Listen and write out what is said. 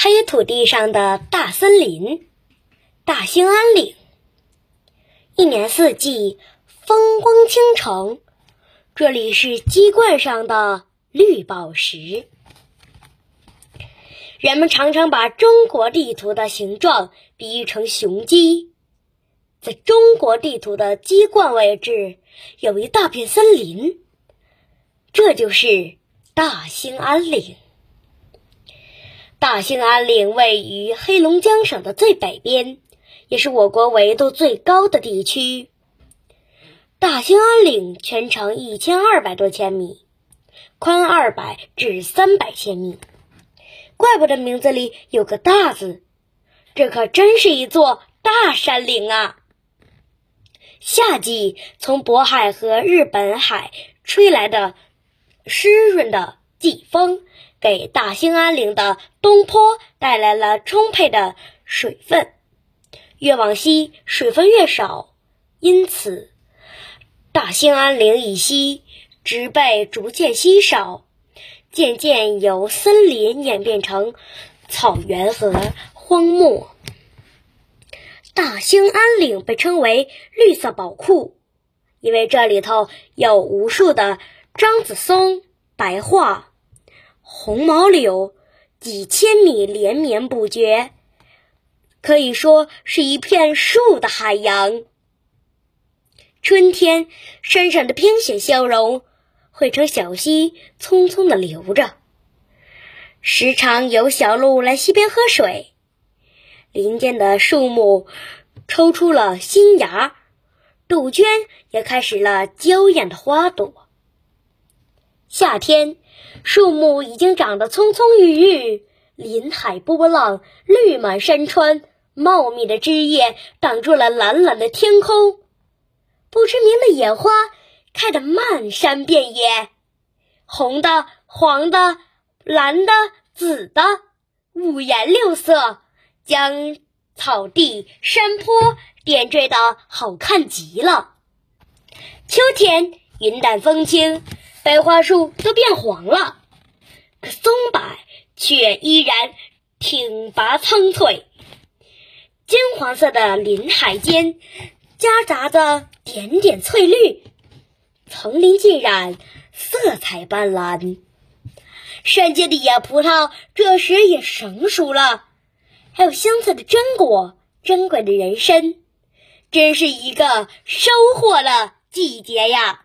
还有土地上的大森林——大兴安岭，一年四季风光倾城。这里是鸡冠上的绿宝石。人们常常把中国地图的形状比喻成雄鸡。在中国地图的鸡冠位置有一大片森林，这就是大兴安岭。大兴安岭位于黑龙江省的最北边，也是我国纬度最高的地区。大兴安岭全长一千二百多千米，宽二百至三百千米，怪不得名字里有个“大”字，这可真是一座大山岭啊！夏季从渤海和日本海吹来的湿润的季风。给大兴安岭的东坡带来了充沛的水分，越往西水分越少，因此大兴安岭以西植被逐渐稀少，渐渐由森林演变成草原和荒漠。大兴安岭被称为绿色宝库，因为这里头有无数的樟子松、白桦。红毛柳几千米连绵不绝，可以说是一片树的海洋。春天，山上的冰雪消融，汇成小溪，匆匆的流着。时常有小鹿来溪边喝水。林间的树木抽出了新芽，杜鹃也开始了娇艳的花朵。夏天。树木已经长得葱葱郁郁，林海波浪，绿满山川，茂密的枝叶挡住了蓝蓝的天空。不知名的野花开得漫山遍野，红的、黄的、蓝的、紫的，五颜六色，将草地、山坡点缀得好看极了。秋天，云淡风轻。白桦树都变黄了，可松柏却依然挺拔苍翠。金黄色的林海间夹杂着点点翠绿，层林尽染，色彩斑斓。山间的野葡萄这时也成熟了，还有香脆的榛果，珍贵的人参，真是一个收获的季节呀！